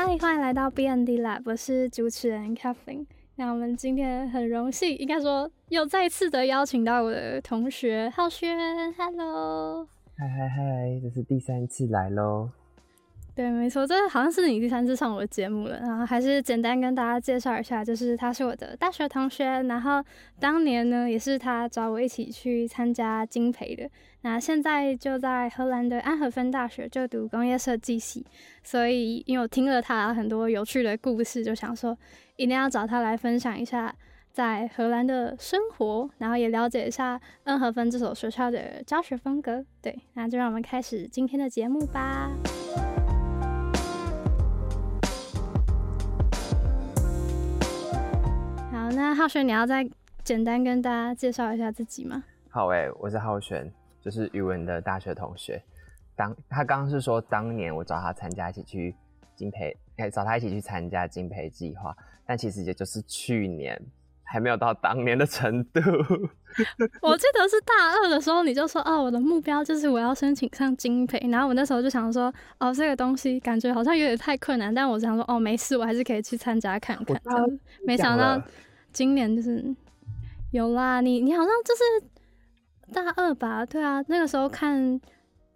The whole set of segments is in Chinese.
嗨，欢迎来到 B N D Lab，我是主持人 Catherine。那我们今天很荣幸，应该说又再次的邀请到我的同学浩轩，Hello，嗨嗨嗨，这是第三次来喽。对，没错，这好像是你第三次上我的节目了。然后还是简单跟大家介绍一下，就是他是我的大学同学，然后当年呢也是他找我一起去参加金培的。那现在就在荷兰的安赫芬大学就读工业设计系。所以因为我听了他很多有趣的故事，就想说一定要找他来分享一下在荷兰的生活，然后也了解一下安赫芬这所学校的教学风格。对，那就让我们开始今天的节目吧。那浩轩，你要再简单跟大家介绍一下自己吗？好诶，我是浩轩，就是语文的大学同学。当他刚刚是说当年我找他参加一起去金培，哎，找他一起去参加金培计划，但其实也就是去年，还没有到当年的程度。我记得是大二的时候，你就说哦，我的目标就是我要申请上金培，然后我那时候就想说，哦，这个东西感觉好像有点太困难，但我想说，哦，没事，我还是可以去参加看看。没想到。今年就是有啦，你你好像就是大二吧？对啊，那个时候看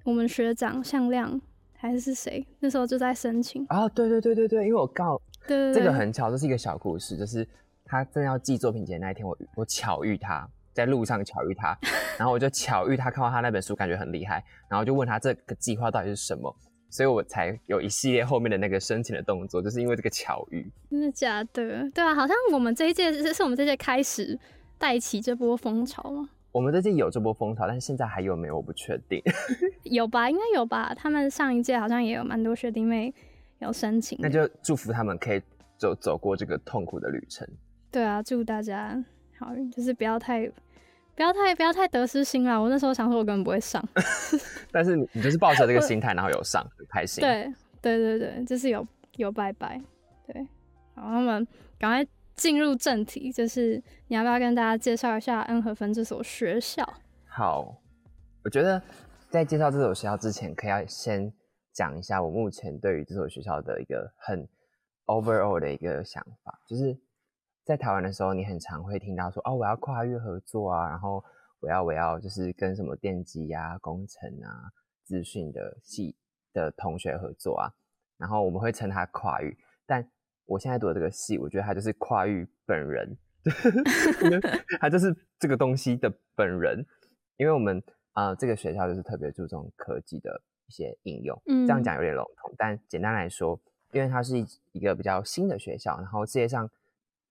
我们学长向亮还是谁，那时候就在申请啊。对对对对对，因为我告对这个很巧，这是一个小故事，就是他正要寄作品集那一天，我我巧遇他在路上巧遇他，然后我就巧遇他看到他那本书，感觉很厉害，然后就问他这个计划到底是什么。所以我才有一系列后面的那个申请的动作，就是因为这个巧遇。真的假的？对啊，好像我们这一届是是我们这届开始带起这波风潮吗？我们这届有这波风潮，但是现在还有没有？我不确定。有吧？应该有吧？他们上一届好像也有蛮多学弟妹有申请。那就祝福他们可以走走过这个痛苦的旅程。对啊，祝大家好运，就是不要太。不要太不要太得失心啦！我那时候想说，我根本不会上，但是你你就是抱着这个心态，然后有上，很开心。对对对对，就是有有拜拜。对，好，我们赶快进入正题，就是你要不要跟大家介绍一下恩和芬这所学校？好，我觉得在介绍这所学校之前，可以要先讲一下我目前对于这所学校的一个很 overall 的一个想法，就是。在台湾的时候，你很常会听到说哦，我要跨越合作啊，然后我要我要就是跟什么电机呀、工程啊、资讯的系的同学合作啊，然后我们会称它跨域。但我现在读的这个系，我觉得它就是跨域本人，它就是这个东西的本人。因为我们啊，这个学校就是特别注重科技的一些应用。嗯这样讲有点笼统，但简单来说，因为它是一一个比较新的学校，然后世界上。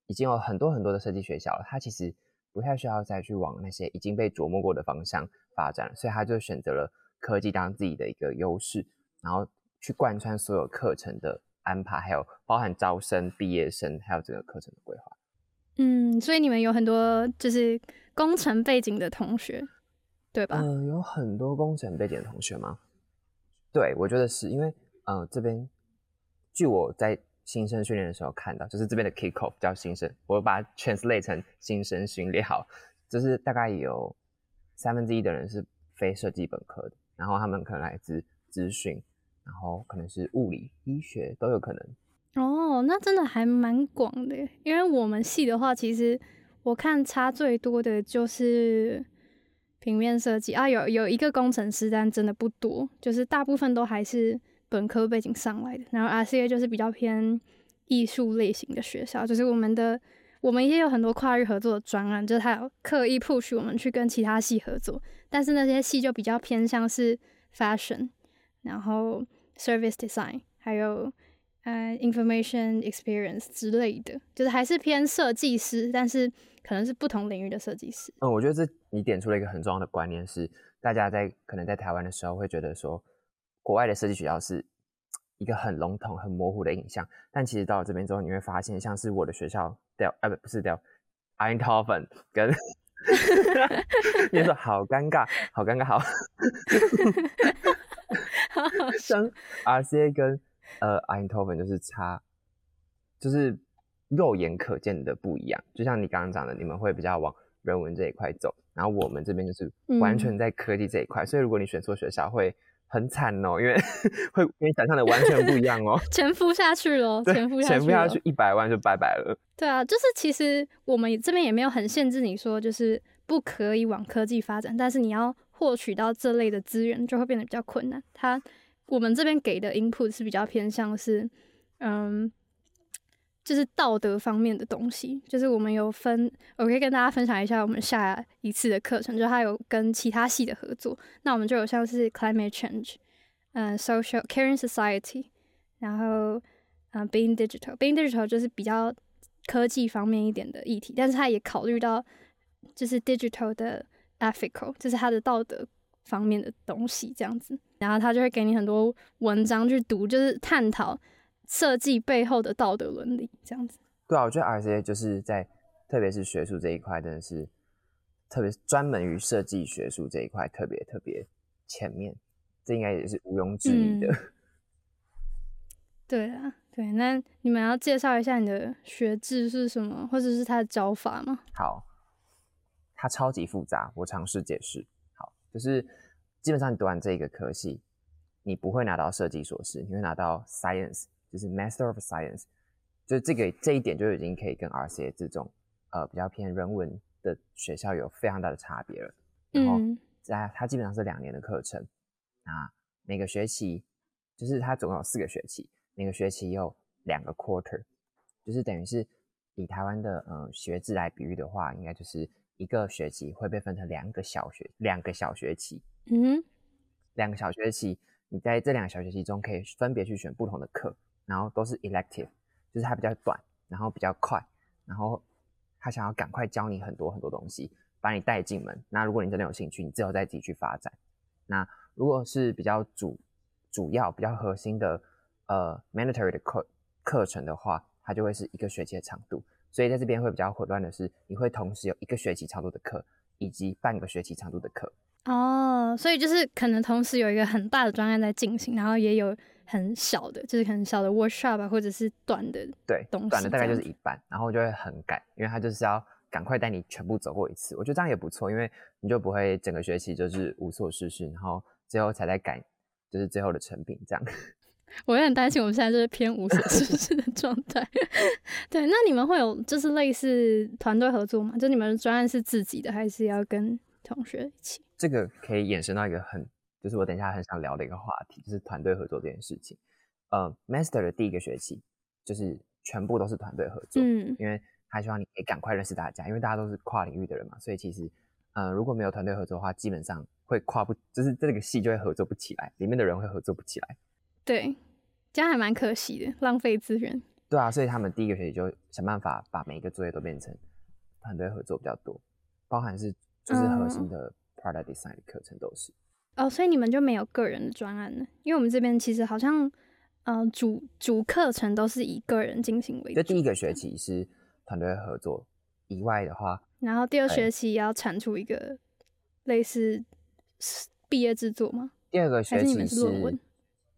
已经有很多很多的设计学校了，他其实不太需要再去往那些已经被琢磨过的方向发展，所以他就选择了科技当自己的一个优势，然后去贯穿所有课程的安排，还有包含招生、毕业生，还有整个课程的规划。嗯，所以你们有很多就是工程背景的同学，对吧？嗯，有很多工程背景的同学吗？对，我觉得是因为，嗯，这边据我在。新生训练的时候看到，就是这边的 kick off 叫新生，我把它 translate 成新生训练。好，就是大概有三分之一的人是非设计本科的，然后他们可能来自资讯，然后可能是物理、医学都有可能。哦，那真的还蛮广的，因为我们系的话，其实我看差最多的就是平面设计啊，有有一个工程师，但真的不多，就是大部分都还是。本科背景上来的，然后 RCA 就是比较偏艺术类型的学校，就是我们的我们也有很多跨域合作的专案，就是他有刻意 push 我们去跟其他系合作，但是那些系就比较偏向是 fashion，然后 service design，还有呃 information experience 之类的，就是还是偏设计师，但是可能是不同领域的设计师。嗯，我觉得这你点出了一个很重要的观念，是大家在可能在台湾的时候会觉得说。国外的设计学校是一个很笼统、很模糊的印象，但其实到了这边之后，你会发现，像是我的学校掉，呃，不，不是掉，Eindhoven 跟，你说好尴尬，好尴尬，好，像 RCA 跟呃 Eindhoven 就是差，就是肉眼可见的不一样。就像你刚刚讲的，你们会比较往人文这一块走，然后我们这边就是完全在科技这一块，所以如果你选错学校会。很惨哦，因为 会跟你想象的完全不一样哦。钱付下去了，钱付下去，钱付下去一百万就拜拜了。对啊，就是其实我们这边也没有很限制你说就是不可以往科技发展，但是你要获取到这类的资源就会变得比较困难。它我们这边给的 input 是比较偏向是嗯。就是道德方面的东西，就是我们有分，我可以跟大家分享一下我们下一次的课程，就是它有跟其他系的合作，那我们就有像是 climate change，嗯，social caring society，然后嗯，being digital，being digital 就是比较科技方面一点的议题，但是它也考虑到就是 digital 的 ethical，就是它的道德方面的东西这样子，然后他就会给你很多文章去读，就是探讨。设计背后的道德伦理，这样子。对啊，我觉得 RCA 就是在，特别是学术这一块，真的是特别专门于设计学术这一块，特别特别前面，这应该也是毋庸置疑的。对啊，对，那你们要介绍一下你的学制是什么，或者是它的教法吗？好，它超级复杂，我尝试解释。好，就是基本上你读完这个科系，你不会拿到设计硕士，你会拿到 Science。就是 Master of Science，就这个这一点就已经可以跟 RCA 这种呃比较偏人文的学校有非常大的差别了。然后在它基本上是两年的课程，啊，每个学期就是它总共有四个学期，每个学期有两个 quarter，就是等于是以台湾的嗯学制来比喻的话，应该就是一个学期会被分成两个小学两个小学期，嗯，两个小学期，你在这两个小学期中可以分别去选不同的课。然后都是 elective，就是它比较短，然后比较快，然后他想要赶快教你很多很多东西，把你带进门。那如果你真的有兴趣，你之后再自己去发展。那如果是比较主主要、比较核心的呃 mandatory 的课课程的话，它就会是一个学期的长度。所以在这边会比较混乱的是，你会同时有一个学期长度的课，以及半个学期长度的课。哦，所以就是可能同时有一个很大的专案在进行，然后也有。很小的，就是很小的 workshop 啊，或者是短的，对，短的大概就是一半，然后就会很赶，因为他就是要赶快带你全部走过一次。我觉得这样也不错，因为你就不会整个学期就是无所事事，然后最后才在赶，就是最后的成品这样。我也很担心，我们现在就是偏无所事事的状态。对，那你们会有就是类似团队合作吗？就你们专案是自己的，还是要跟同学一起？这个可以衍生到一个很。就是我等一下很想聊的一个话题，就是团队合作这件事情。呃，master 的第一个学期就是全部都是团队合作，嗯，因为他希望你可以赶快认识大家，因为大家都是跨领域的人嘛，所以其实，呃，如果没有团队合作的话，基本上会跨不，就是这个系就会合作不起来，里面的人会合作不起来。对，这样还蛮可惜的，浪费资源。对啊，所以他们第一个学期就想办法把每一个作业都变成团队合作比较多，包含是就是核心的 product design 的课程都是。哦，所以你们就没有个人的专案呢？因为我们这边其实好像，嗯，主主课程都是以个人进行为主。就第一个学期是团队合作以外的话，然后第二学期要产出一个类似毕业制作吗？第二个学期是论文，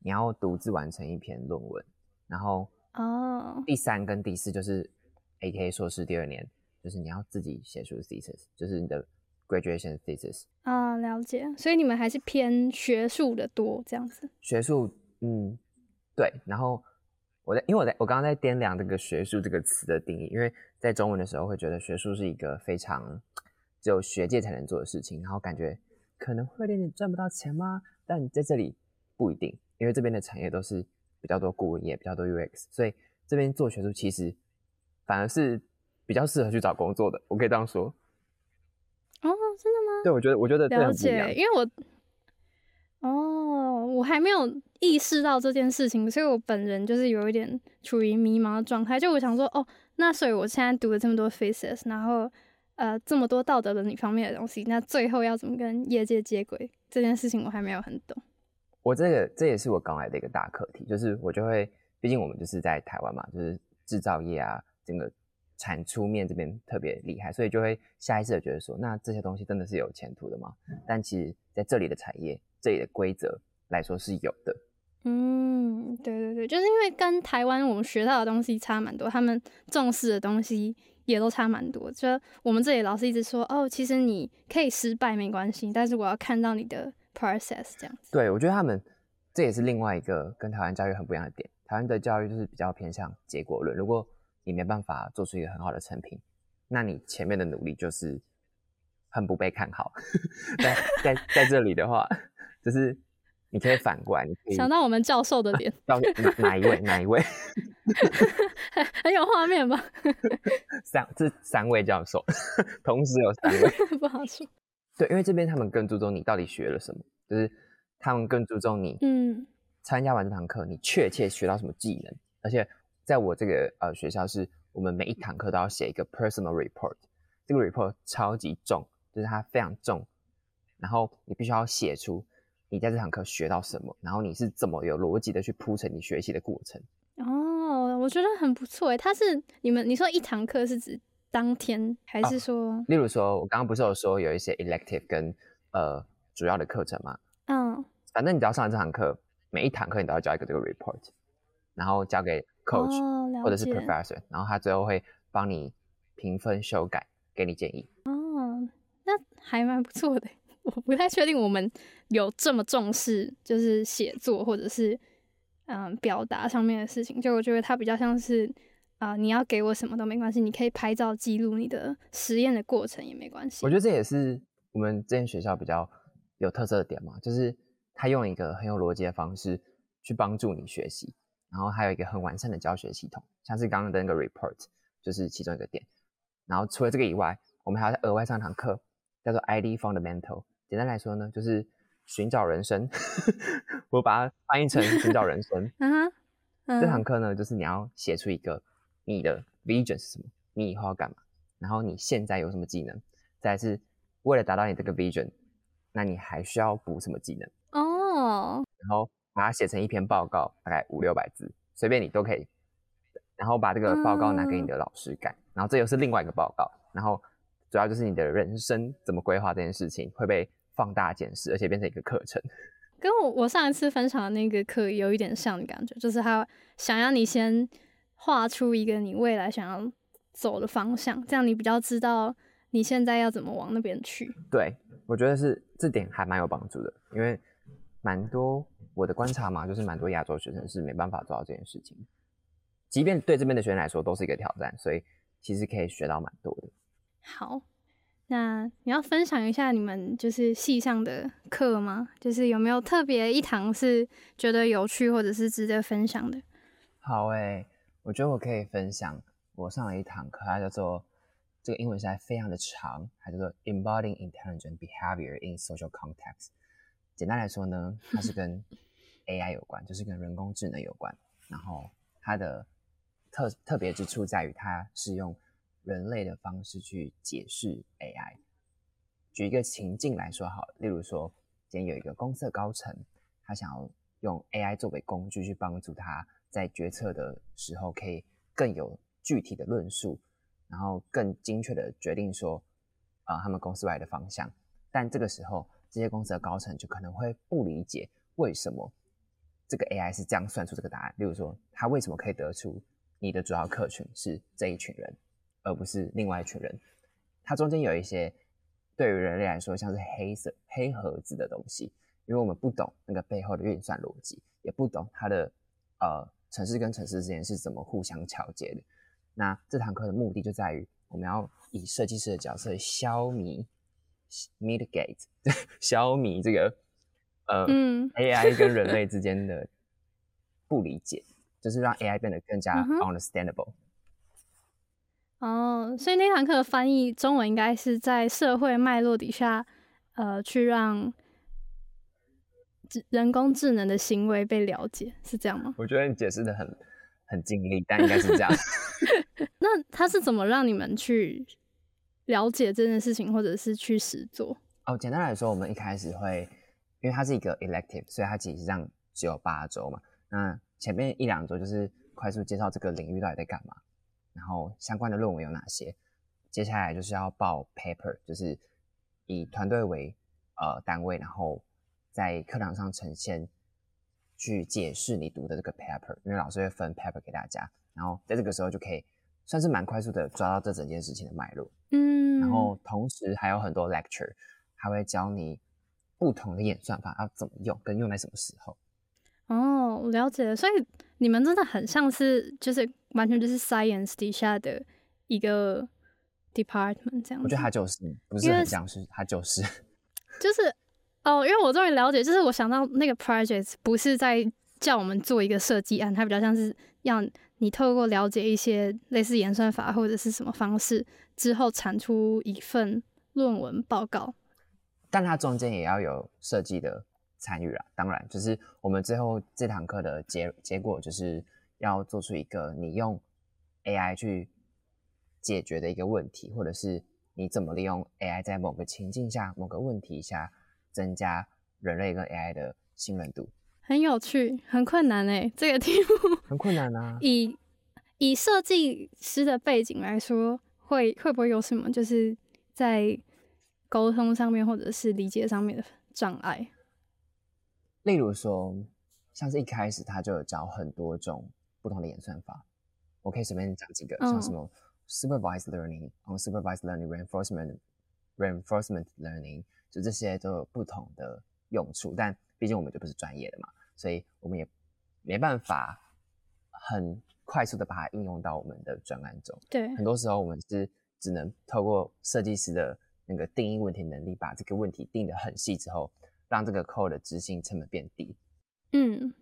你要独自完成一篇论文，然后哦，第三跟第四就是 A K 硕士第二年，就是你要自己写出 thesis，就是你的。Graduation thesis 啊，了解。所以你们还是偏学术的多这样子。学术，嗯，对。然后我在，因为我在我刚刚在掂量这个学术这个词的定义，因为在中文的时候会觉得学术是一个非常只有学界才能做的事情，然后感觉可能会有点赚不到钱吗？但在这里不一定，因为这边的产业都是比较多顾问业，比较多 UX，所以这边做学术其实反而是比较适合去找工作的。我可以这样说。哦，真的吗？对，我觉得，我觉得了解，因为我，哦，我还没有意识到这件事情，所以我本人就是有一点处于迷茫的状态。就我想说，哦，那所以我现在读了这么多 faces，然后呃，这么多道德伦理方面的东西，那最后要怎么跟业界接轨这件事情，我还没有很懂。我这个这也是我刚来的一个大课题，就是我就会，毕竟我们就是在台湾嘛，就是制造业啊，整个。产出面这边特别厉害，所以就会下意识的觉得说，那这些东西真的是有前途的吗？但其实在这里的产业，这里的规则来说是有的。嗯，对对对，就是因为跟台湾我们学到的东西差蛮多，他们重视的东西也都差蛮多。就我们这里老师一直说，哦，其实你可以失败没关系，但是我要看到你的 process 这样子。对，我觉得他们这也是另外一个跟台湾教育很不一样的点。台湾的教育就是比较偏向结果论，如果你没办法做出一个很好的成品，那你前面的努力就是很不被看好。在在在这里的话，就是你可以反过来，你可以想到我们教授的脸，到哪哪一位哪一位，很有画面吧？三这三位教授，同时有三位，不好说。对，因为这边他们更注重你到底学了什么，就是他们更注重你，嗯，参加完这堂课你确切学到什么技能，而且在我这个呃学校是，我们每一堂课都要写一个 personal report，这个 report 超级重，就是它非常重，然后你必须要写出你在这堂课学到什么，然后你是怎么有逻辑的去铺陈你学习的过程。哦，我觉得很不错诶。它是你们你说一堂课是指当天还是说？例如说，我刚刚不是有说有一些 elective 跟呃主要的课程吗？嗯，反正你只要上了这堂课，每一堂课你都要交一个这个 report，然后交给 coach、哦，或者是 professor，然后他最后会帮你评分、修改，给你建议。哦，那还蛮不错的。我不太确定我们有这么重视，就是写作或者是嗯表达上面的事情。就我觉得它比较像是啊、你要给我什么都没关系，你可以拍照记录你的实验的过程也没关系。我觉得这也是我们这间学校比较有特色的点嘛，就是他用一个很有逻辑的方式去帮助你学习，然后还有一个很完善的教学系统，像是刚刚的那个 report 就是其中一个点。然后除了这个以外，我们还要再额外上堂课，叫做 ID Fundamental。简单来说呢，就是寻找人生，我把它翻译成 寻找人生。嗯哼，嗯这堂课呢，就是你要写出一个你的 vision 是什么，你以后要干嘛，然后你现在有什么技能，再来是为了达到你这个 vision，那你还需要补什么技能，哦，然后把它写成一篇报告，大概五六百字，随便你都可以，然后把这个报告拿给你的老师改，然后这又是另外一个报告，然后主要就是你的人生怎么规划这件事情会被放大检视，而且变成一个课程。跟我我上一次分享的那个课有一点像的感觉，就是他想要你先画出一个你未来想要走的方向，这样你比较知道你现在要怎么往那边去。对，我觉得是这点还蛮有帮助的，因为蛮多我的观察嘛，就是蛮多亚洲学生是没办法做到这件事情，即便对这边的学生来说都是一个挑战，所以其实可以学到蛮多的。好，那你要分享一下你们就是系上的课吗？就是有没有特别一堂是觉得有趣或者是值得分享的？好诶、我觉得我可以分享我上了一堂课，它叫做这个英文实在非常的长，它叫做 Embodying Intelligent Behavior in Social Context。简单来说呢，它是跟 AI 有关，就是跟人工智能有关。然后它的特特别之处在于，它是用人类的方式去解释 AI。举一个情境来说好，例如说，今天有一个公司的高层，他想要用 AI 作为工具去帮助他在决策的时候可以更有具体的论述，然后更精确的决定说，啊、他们公司未来的方向。但这个时候，这些公司的高层就可能会不理解为什么这个 AI 是这样算出这个答案。例如说，他为什么可以得出你的主要客群是这一群人，而不是另外一群人？它中间有一些对于人类来说像是黑色黑盒子的东西，因为我们不懂那个背后的运算逻辑，也不懂它的呃城市跟城市之间是怎么互相桥接的。那这堂课的目的就在于我们要以设计师的角色消弭 mitigate 消弭这个呃、嗯 AI 跟人类之间的 不理解，就是让 AI 变得更加 understandable。哦，所以那堂课的翻译中文应该是在社会脉络底下，呃，去让智人工智能的行为被了解，是这样吗？我觉得你解释的很很尽力，但应该是这样。那他是怎么让你们去了解这件事情，或者是去实做？哦，简单来说，我们一开始会，因为它是一个 elective，所以它其实上只有八周嘛。那前面一两周就是快速介绍这个领域到底在干嘛，然后相关的论文有哪些。接下来就是要报 paper，就是以团队为呃单位，然后在课堂上呈现，去解释你读的这个 paper，因为老师会分 paper 给大家，然后在这个时候就可以算是蛮快速的抓到这整件事情的脉络。嗯，然后同时还有很多 lecture，他会教你不同的演算法要怎么用，跟用在什么时候。哦，我了解了。所以你们真的很像是，就是完全就是 science 底下的一个 department 这样。我觉得他就是，不是很像是，他就是，就是哦，因为我终于了解，就是我想到那个 project 不是在叫我们做一个设计案，它比较像是要你透过了解一些类似演算法或者是什么方式之后，产出一份论文报告。但它中间也要有设计的。参与啦，当然就是我们最后这堂课的结结果，就是要做出一个你用 AI 去解决的一个问题，或者是你怎么利用 AI 在某个情境下、某个问题下增加人类跟 AI 的信任度。很有趣，很困难诶，这个题目 很困难啊。以以设计师的背景来说，会会不会有什么就是在沟通上面或者是理解上面的障碍？例如说，像是一开始他就有教很多种不同的演算法，我可以随便讲几个，像什么 supervised learning、unsupervised learning、reinforcement、reinforcement learning，就这些都有不同的用处。但毕竟我们就不是专业的嘛，所以我们也没办法很快速的把它应用到我们的专案中。对，很多时候我们是只能透过设计师的那个定义问题能力，把这个问题定得很细之后。让这个 code 的执行成本变低。嗯，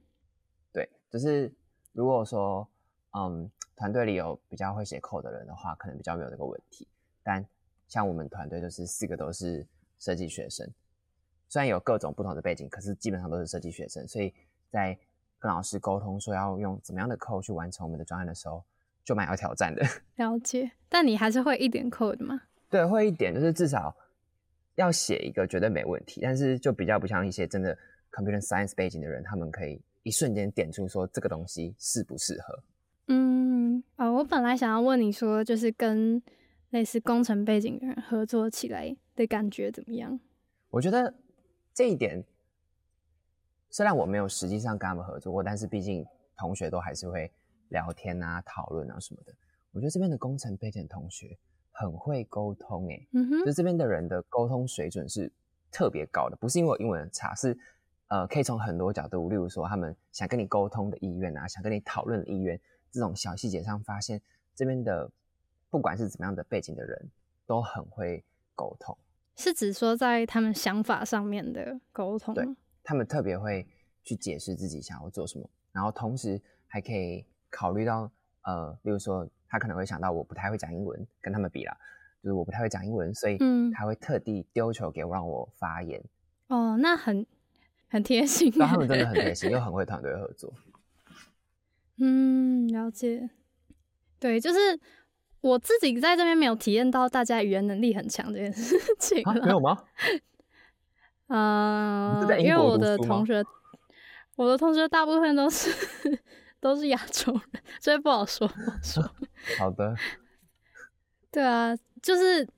对，就是如果说，嗯，团队里有比较会写 code 的人的话，可能比较没有这个问题。但像我们团队就是四个都是设计学生，虽然有各种不同的背景，可是基本上都是设计学生，所以在跟老师沟通说要用怎么样的 code 去完成我们的专案的时候，就蛮有挑战的。了解，但你还是会一点 code 吗？对，会一点，就是至少。要写一个绝对没问题，但是就比较不像一些真的 computer science 背景的人，他们可以一瞬间点出说这个东西适不适合。嗯，啊，我本来想要问你说，就是跟类似工程背景的人合作起来的感觉怎么样？我觉得这一点，虽然我没有实际上跟他们合作过，但是毕竟同学都还是会聊天啊、讨论啊什么的。我觉得这边的工程背景同学。很会沟通诶，嗯哼，就这边的人的沟通水准是特别高的，不是因为我英文很差，是呃，可以从很多角度，例如说他们想跟你沟通的意愿啊，想跟你讨论的意愿，这种小细节上发现，这边的不管是怎么样的背景的人，都很会沟通。是指说在他们想法上面的沟通，对，他们特别会去解释自己想要做什么，然后同时还可以考虑到呃，例如说。他可能会想到我不太会讲英文，跟他们比啦，就是我不太会讲英文，所以他会特地丢球给我让我发言。哦，那很很贴心。那他们真的很贴心，又 很会团队合作。嗯，了解。对，就是我自己在这边没有体验到大家语言能力很强这件事情。没有吗？呃，因为我的同学，我的同学大部分都是。都是亚洲人，所以不好说。说 好的，对啊，就是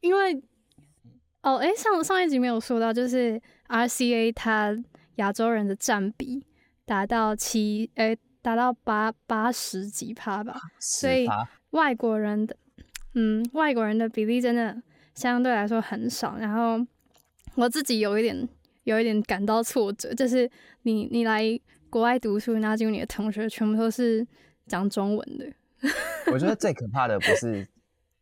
因为哦，哎，上上一集没有说到，就是 RCA 它亚洲人的占比达到七，哎，达到八八十几趴吧，所以外国人的，嗯，外国人的比例真的相对来说很少。然后我自己有一点，有一点感到挫折，就是你你来。国外读书，然后结果你的同学全部都是讲中文的。我觉得最可怕的不是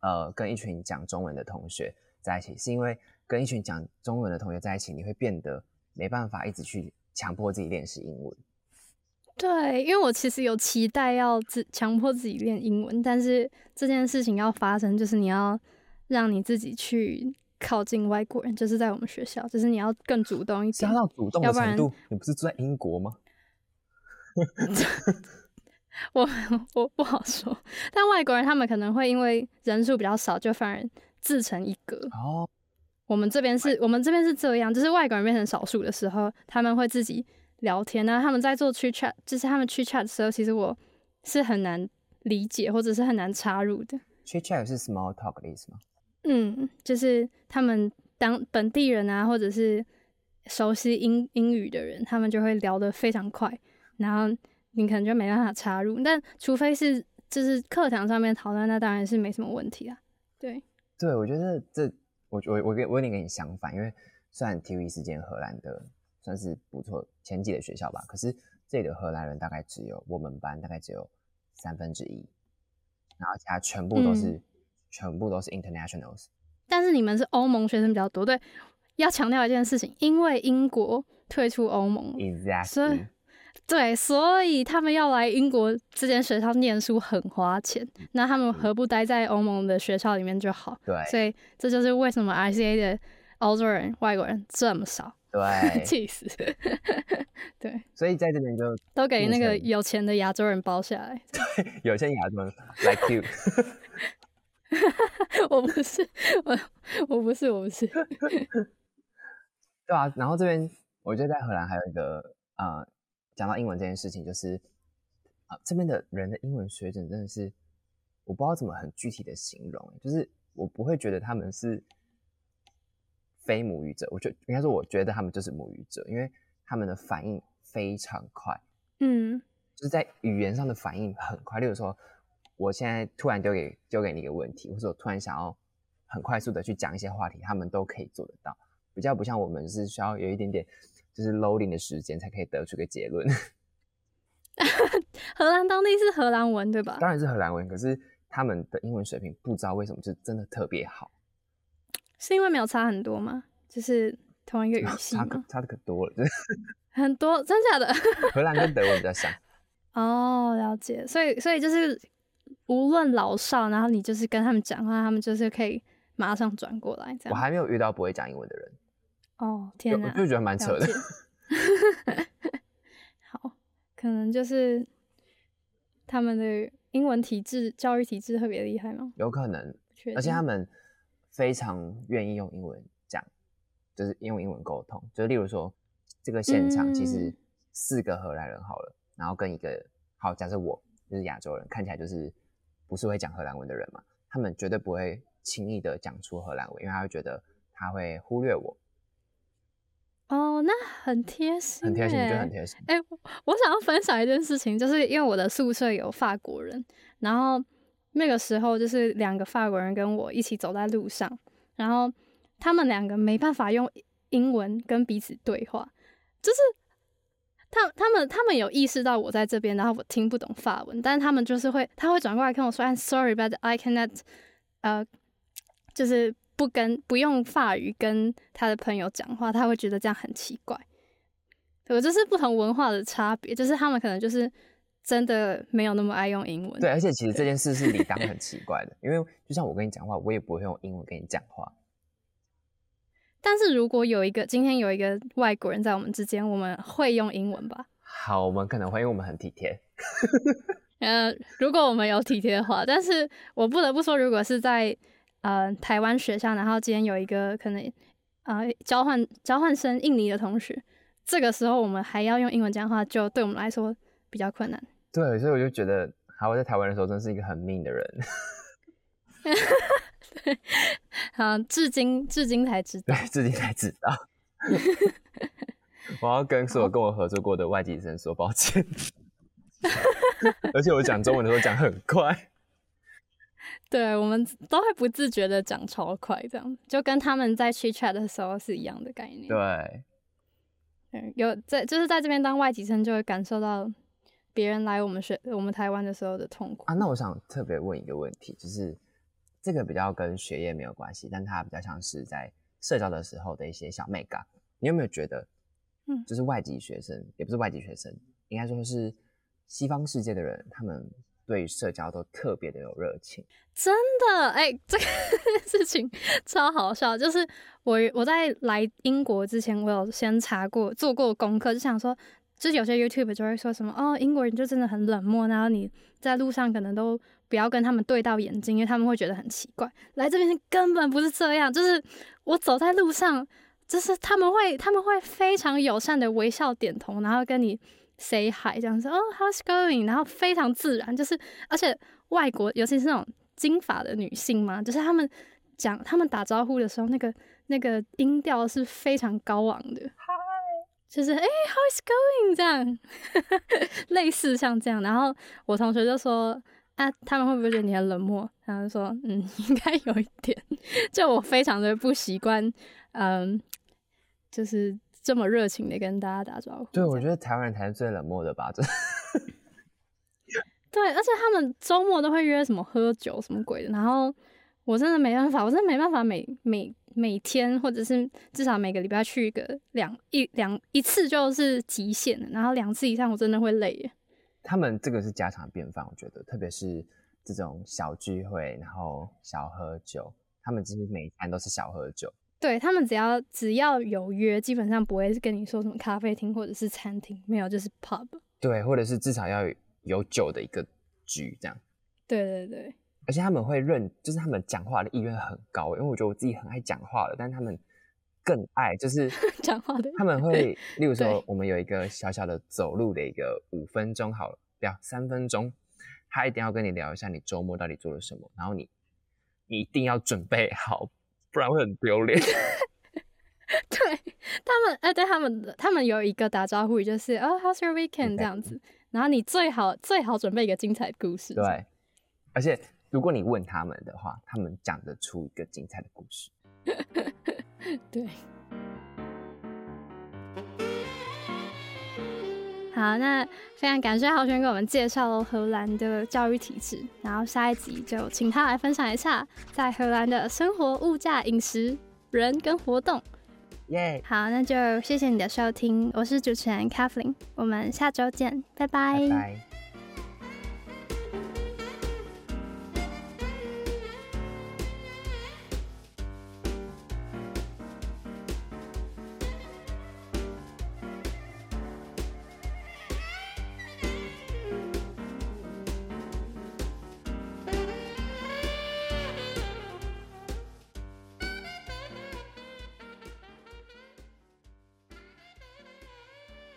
呃跟一群讲中文的同学在一起，是因为跟一群讲中文的同学在一起，你会变得没办法一直去强迫自己练习英文。对，因为我其实有期待要自强迫自己练英文，但是这件事情要发生，就是你要让你自己去靠近外国人，就是在我们学校，就是你要更主动一点，加到主动的程度。你不是住在英国吗？我 我不好说，但外国人他们可能会因为人数比较少，就反而自成一格。哦，我们这边是我们这边是这样，就是外国人变成少数的时候，他们会自己聊天呢。他们在做 chat，就是他们 chat 的时候，其实我是很难理解或者是很难插入的。chat 是 small talk 的意思吗？嗯，就是他们当本地人啊，或者是熟悉英英语的人，他们就会聊得非常快。然后你可能就没办法插入，但除非是就是课堂上面讨论，那当然是没什么问题啊。对，对，我觉得这我我我跟我有点跟你相反，因为虽然 TV 事件荷兰的算是不错前几的学校吧，可是这里的荷兰人大概只有我们班大概只有三分之一，然后其他全部都是、嗯全部都是 internationals。但是你们是欧盟学生比较多，对，要强调一件事情，因为英国退出欧盟，所以 Exactly，对，所以他们要来英国这间学校念书很花钱，那他们何不待在欧盟的学校里面就好？对所以这就是为什么 RCA 的欧洲人、外国人这么少，对，气死！对，所以在这边就都给那个有钱的亚洲人包下来。对有钱亚洲人 like you，我不是，我我不是，我不是。对啊。然后这边我觉得在荷兰还有一个呃，讲到英文这件事情，就是啊、这边的人的英文水准真的是我不知道怎么很具体的形容，就是我不会觉得他们是非母语者，我觉应该说我觉得他们就是母语者，因为他们的反应非常快，嗯就是在语言上的反应很快。例如说，我现在突然丢给丢给你一个问题，或者我突然想要很快速的去讲一些话题，他们都可以做得到，比较不像我们是需要有一点点就是 loading 的时间才可以得出个结论。荷兰当地是荷兰文对吧？当然是荷兰文，可是他们的英文水平不知道为什么就真的特别好，是因为没有差很多吗？就是同一个语系差可吗？差的可多了，就是很多，真假的？荷兰跟德文比较像。哦，了解。所以，所以就是无论老少，然后你就是跟他们讲话，他们就是可以马上转过来，这样。我还没有遇到不会讲英文的人，哦，天哪，我就觉得蛮扯的。好，可能就是他们的英文体制、教育体制特别厉害吗？有可能，而且他们非常愿意用英文讲，就是用英文沟通。就例如说，这个现场其实嗯四个荷兰人好了，然后跟一个好，假设我就是亚洲人，看起来就是不是会讲荷兰文的人嘛，他们绝对不会轻易的讲出荷兰文，因为他会觉得他会忽略我，哦，那很贴心，很贴心，就很。贴心。哎、我我想要分享一件事情，就是因为我的宿舍有法国人，然后那个时候就是两个法国人跟我一起走在路上，然后他们两个没办法用英文跟彼此对话，就是他他们他们有意识到我在这边，然后我听不懂法文，但是他们就是会他会转过来跟我说，I'm sorry but I cannot，呃，就是不跟不用法语跟他的朋友讲话，他会觉得这样很奇怪。我，这是不同文化的差别，就是他们可能就是真的没有那么爱用英文。对，而且其实这件事是理当 很奇怪的，因为就像我跟你讲话，我也不会用英文跟你讲话。但是如果有一个今天有一个外国人在我们之间，我们会用英文吧？好，我们可能会，因为我们很体贴。呃，如果我们有体贴的话，但是我不得不说，如果是在呃台湾学校，然后今天有一个可能呃交换交换生印尼的同学，这个时候我们还要用英文讲话，就对我们来说比较困难。对，所以我就觉得，还我在台湾的时候，真是一个很命的人。好，至今至今才知道对，，至今才知道。我要跟所有跟我合作过的外籍生说抱歉，而且我讲中文的时候讲很快。对我们都会不自觉的讲超快，这样就跟他们在 chit chat 的时候是一样的概念。对，嗯，有在就是在这边当外籍生，就会感受到别人来我们学我们台湾的时候的痛苦。啊，那我想特别问一个问题，就是这个比较跟学业没有关系，但它比较像是在社交的时候的一些小美感。你有没有觉得，嗯就是外籍学生，也不是外籍学生，应该说是西方世界的人，他们对社交都特别的有热情。真的，哎、这个 事情超好笑。就是我我在来英国之前，我有先查过做过功课，就想说，就是有些 YouTube 就会说什么哦，英国人就真的很冷漠，然后你在路上可能都不要跟他们对到眼睛，因为他们会觉得很奇怪。来这边根本不是这样，就是我走在路上，就是他们会他们会非常友善的微笑点头，然后跟你 say hi 这样子，哦，how's going，然后非常自然，就是而且外国尤其是那种金发的女性嘛，就是他们讲他们打招呼的时候，那个那个音调是非常高昂的，就是哎、h o w is going 这样，类似像这样。然后我同学就说啊，他们会不会觉得你很冷漠？然后就说嗯，应该有一点。就我非常的不习惯，嗯，就是这么热情的跟大家打招呼。对，我觉得台湾人才是最冷漠的吧？真的对，而且他们周末都会约什么喝酒什么鬼的，然后我真的没办法，我真的没办法每每每天或者是至少每个礼拜去一个两一两一次就是极限了，然后两次以上我真的会累耶。他们这个是家常便饭，我觉得，特别是这种小聚会，然后小喝酒，他们几乎每一餐都是小喝酒。对他们只要只要有约，基本上不会跟你说什么咖啡厅或者是餐厅，没有就是 pub。对，或者是至少要有酒的一个局这样。对对对，而且他们会认，就是他们讲话的意愿很高，因为我觉得我自己很爱讲话的，但他们更爱，就是 讲话的他们会，例如说，我们有一个小小的走路的一个五分钟好了，不要三分钟，他一定要跟你聊一下你周末到底做了什么，然后你你一定要准备好，不然会很丢脸。对他们，哎、对他们的，他们有一个打招呼语，就是哦、h o w s your weekend 这样子。然后你最好最好准备一个精彩的故事。对，而且如果你问他们的话，他们讲得出一个精彩的故事。对。好，那非常感谢浩轩给我们介绍了荷兰的教育体制，然后下一集就请他来分享一下在荷兰的生活、物价、饮食、人跟活动。耶、好，那就谢谢你的收听，我是主持人 Kathleen，我们下周见，拜拜拜。